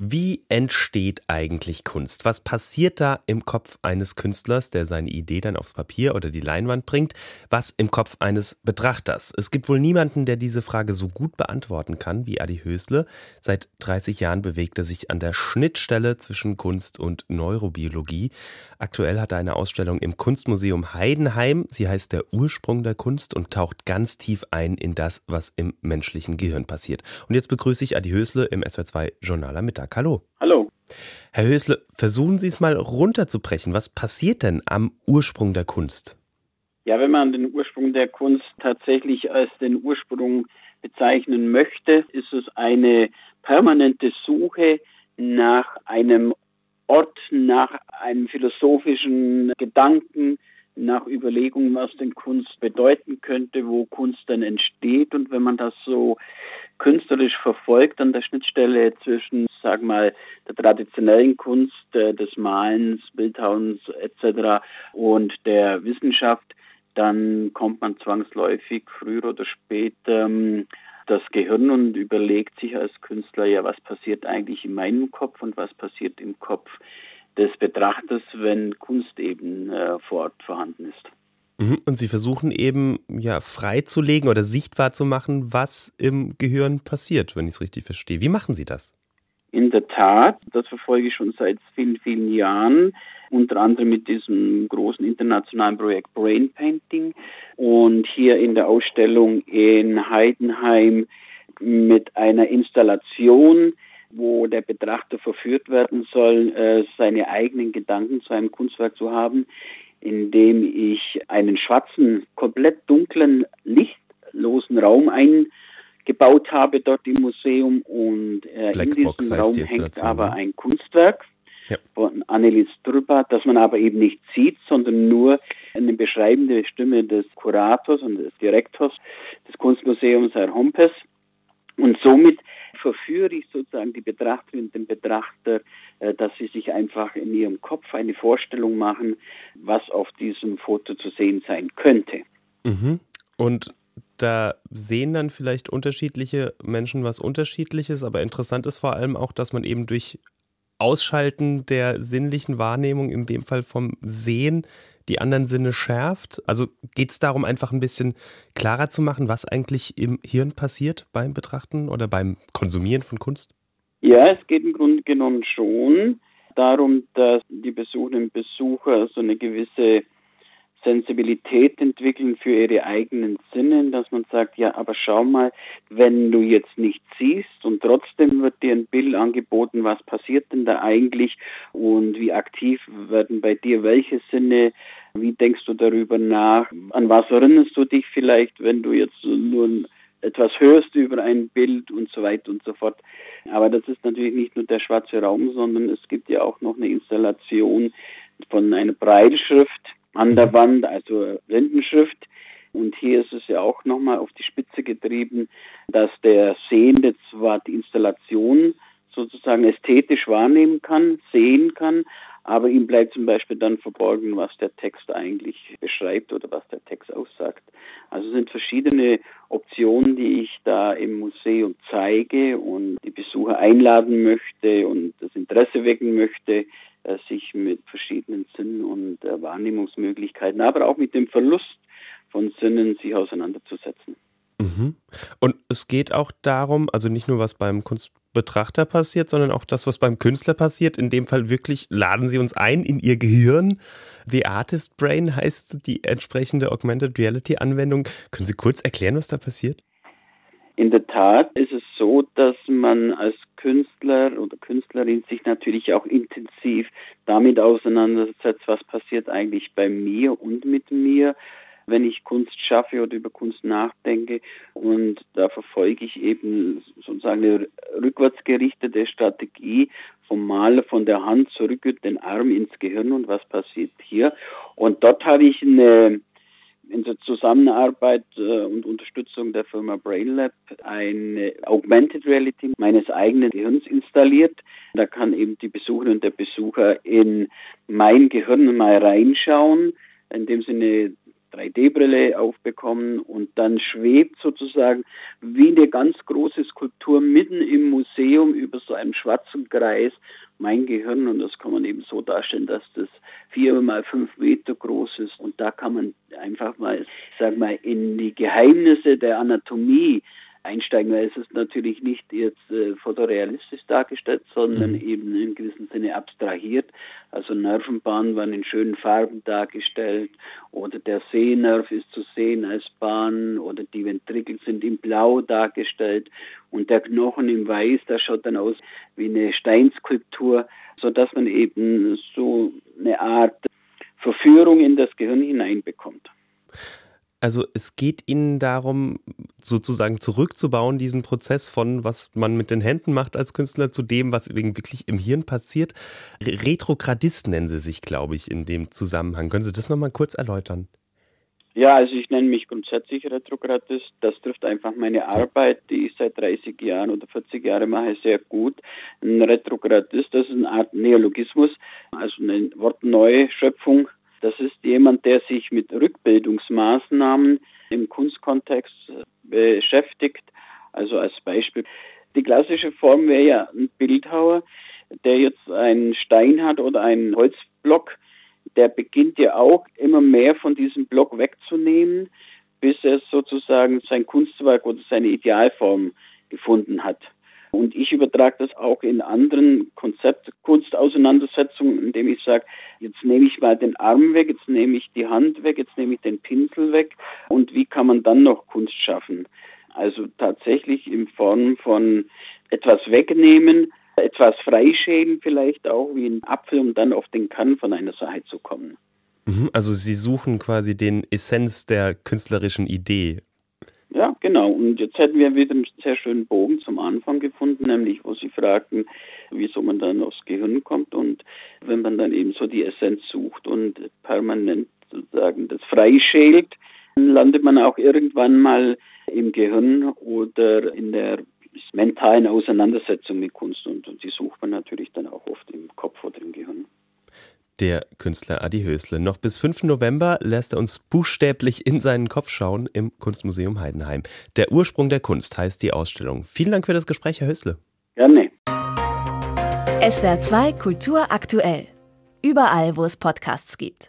Wie entsteht eigentlich Kunst? Was passiert da im Kopf eines Künstlers, der seine Idee dann aufs Papier oder die Leinwand bringt? Was im Kopf eines Betrachters? Es gibt wohl niemanden, der diese Frage so gut beantworten kann wie Adi Hösle. Seit 30 Jahren bewegt er sich an der Schnittstelle zwischen Kunst und Neurobiologie. Aktuell hat er eine Ausstellung im Kunstmuseum Heidenheim. Sie heißt Der Ursprung der Kunst und taucht ganz tief ein in das, was im menschlichen Gehirn passiert. Und jetzt begrüße ich Adi Hösle im SWR2 Journal am Mittag. Hallo. Hallo. Herr Hösle, versuchen Sie es mal runterzubrechen. Was passiert denn am Ursprung der Kunst? Ja, wenn man den Ursprung der Kunst tatsächlich als den Ursprung bezeichnen möchte, ist es eine permanente Suche nach einem Ort, nach einem philosophischen Gedanken, nach Überlegungen, was denn Kunst bedeuten könnte, wo Kunst dann entsteht. Und wenn man das so künstlerisch verfolgt an der Schnittstelle zwischen, sag mal, der traditionellen Kunst, äh, des Malens, Bildhauens etc. und der Wissenschaft, dann kommt man zwangsläufig früher oder später ähm, das Gehirn und überlegt sich als Künstler, ja, was passiert eigentlich in meinem Kopf und was passiert im Kopf des Betrachters, wenn Kunst eben äh, vor Ort vorhanden ist. Mhm. Und Sie versuchen eben ja freizulegen oder sichtbar zu machen, was im Gehirn passiert, wenn ich es richtig verstehe. Wie machen Sie das? In der Tat, das verfolge ich schon seit vielen, vielen Jahren, unter anderem mit diesem großen internationalen Projekt Brain Painting und hier in der Ausstellung in Heidenheim mit einer Installation, wo der Betrachter verführt werden soll, äh, seine eigenen Gedanken zu einem Kunstwerk zu haben, indem ich einen schwarzen, komplett dunklen, lichtlosen Raum eingebaut habe dort im Museum und äh, in diesem Raum hängt aber ein Kunstwerk ja. von Annelies Trüpper, das man aber eben nicht sieht, sondern nur eine beschreibende Stimme des Kurators und des Direktors des Kunstmuseums Herr Hompes. Und somit verführe ich sozusagen die Betrachterin den Betrachter, äh, dass sie sich einfach in ihrem Kopf eine Vorstellung machen, was auf diesem Foto zu sehen sein könnte. Mhm. Und da sehen dann vielleicht unterschiedliche Menschen was Unterschiedliches, aber interessant ist vor allem auch, dass man eben durch Ausschalten der sinnlichen Wahrnehmung, in dem Fall vom Sehen, die anderen Sinne schärft? Also geht es darum, einfach ein bisschen klarer zu machen, was eigentlich im Hirn passiert beim Betrachten oder beim Konsumieren von Kunst? Ja, es geht im Grunde genommen schon darum, dass die Besucherinnen und Besucher so eine gewisse Sensibilität entwickeln für ihre eigenen Sinne, dass man sagt, ja, aber schau mal, wenn du jetzt nicht siehst und trotzdem wird dir ein Bild angeboten, was passiert denn da eigentlich und wie aktiv werden bei dir welche Sinne, wie denkst du darüber nach, an was erinnerst du dich vielleicht, wenn du jetzt nur etwas hörst über ein Bild und so weiter und so fort. Aber das ist natürlich nicht nur der schwarze Raum, sondern es gibt ja auch noch eine Installation von einer Breitschrift, an der mhm. Wand, also Blindenschrift. Und hier ist es ja auch nochmal auf die Spitze getrieben, dass der Sehende zwar die Installation sozusagen ästhetisch wahrnehmen kann, sehen kann, aber ihm bleibt zum Beispiel dann verborgen, was der Text eigentlich beschreibt oder was der Text aussagt. Also es sind verschiedene Optionen, die ich da im Museum zeige und die Besucher einladen möchte und das Interesse wecken möchte, sich mit verschiedenen Sinnen und äh, Wahrnehmungsmöglichkeiten, aber auch mit dem Verlust von Sinnen sich auseinanderzusetzen. Mhm. Und es geht auch darum, also nicht nur was beim Kunstbetrachter passiert, sondern auch das, was beim Künstler passiert. In dem Fall wirklich laden Sie uns ein in Ihr Gehirn. The Artist Brain heißt die entsprechende Augmented Reality Anwendung. Können Sie kurz erklären, was da passiert? In der Tat ist es so, dass man als Künstler oder Künstlerin sich natürlich auch intensiv damit auseinandersetzt, was passiert eigentlich bei mir und mit mir, wenn ich Kunst schaffe oder über Kunst nachdenke. Und da verfolge ich eben sozusagen eine rückwärtsgerichtete Strategie vom Maler von der Hand zurück den Arm ins Gehirn und was passiert hier. Und dort habe ich eine in der Zusammenarbeit äh, und Unterstützung der Firma BrainLab eine Augmented Reality meines eigenen Gehirns installiert. Da kann eben die Besucherin und der Besucher in mein Gehirn mal reinschauen, indem sie eine 3D-Brille aufbekommen und dann schwebt sozusagen wie eine ganz große Skulptur mitten im Museum über so einem schwarzen Kreis mein Gehirn und das kann man eben so darstellen, dass das vier mal fünf Meter groß ist und da kann man einfach mal, sag mal, in die Geheimnisse der Anatomie einsteigen, weil es ist natürlich nicht jetzt äh, fotorealistisch dargestellt, sondern mhm. eben in gewissem Sinne abstrahiert. Also Nervenbahnen waren in schönen Farben dargestellt oder der Sehnerv ist zu sehen als Bahn oder die Ventrikel sind in Blau dargestellt und der Knochen in Weiß, das schaut dann aus wie eine Steinskulptur, sodass man eben so eine Art Verführung in das Gehirn hineinbekommt. Also es geht Ihnen darum, sozusagen zurückzubauen, diesen Prozess von, was man mit den Händen macht als Künstler, zu dem, was wirklich im Hirn passiert. Retrogradist nennen Sie sich, glaube ich, in dem Zusammenhang. Können Sie das nochmal kurz erläutern? Ja, also ich nenne mich grundsätzlich Retrogradist. Das trifft einfach meine Arbeit, die ich seit 30 Jahren oder 40 Jahren mache, sehr gut. Ein Retrogradist, das ist eine Art Neologismus, also eine Wortneuschöpfung das ist jemand, der sich mit Rückbildungsmaßnahmen im Kunstkontext beschäftigt. Also als Beispiel. Die klassische Form wäre ja ein Bildhauer, der jetzt einen Stein hat oder einen Holzblock. Der beginnt ja auch immer mehr von diesem Block wegzunehmen, bis er sozusagen sein Kunstwerk oder seine Idealform gefunden hat. Und ich übertrage das auch in anderen Konzeptkunstauseinandersetzungen, indem ich sage, jetzt nehme ich mal den Arm weg, jetzt nehme ich die Hand weg, jetzt nehme ich den Pinsel weg und wie kann man dann noch Kunst schaffen? Also tatsächlich in Form von etwas wegnehmen, etwas freischälen vielleicht auch wie ein Apfel, um dann auf den Kern von einer Sache zu kommen. Mhm, also Sie suchen quasi den Essenz der künstlerischen Idee ja, genau. Und jetzt hätten wir wieder einen sehr schönen Bogen zum Anfang gefunden, nämlich wo Sie fragten, wieso man dann aufs Gehirn kommt. Und wenn man dann eben so die Essenz sucht und permanent sozusagen das freischält, dann landet man auch irgendwann mal im Gehirn oder in der mentalen Auseinandersetzung mit Kunst. Und, und die sucht man natürlich dann auch oft im Kopf oder im Gehirn der Künstler Adi Hösle. Noch bis 5. November lässt er uns buchstäblich in seinen Kopf schauen im Kunstmuseum Heidenheim. Der Ursprung der Kunst heißt die Ausstellung. Vielen Dank für das Gespräch, Herr Hösle. Gerne. SWR 2 Kultur aktuell. Überall, wo es Podcasts gibt.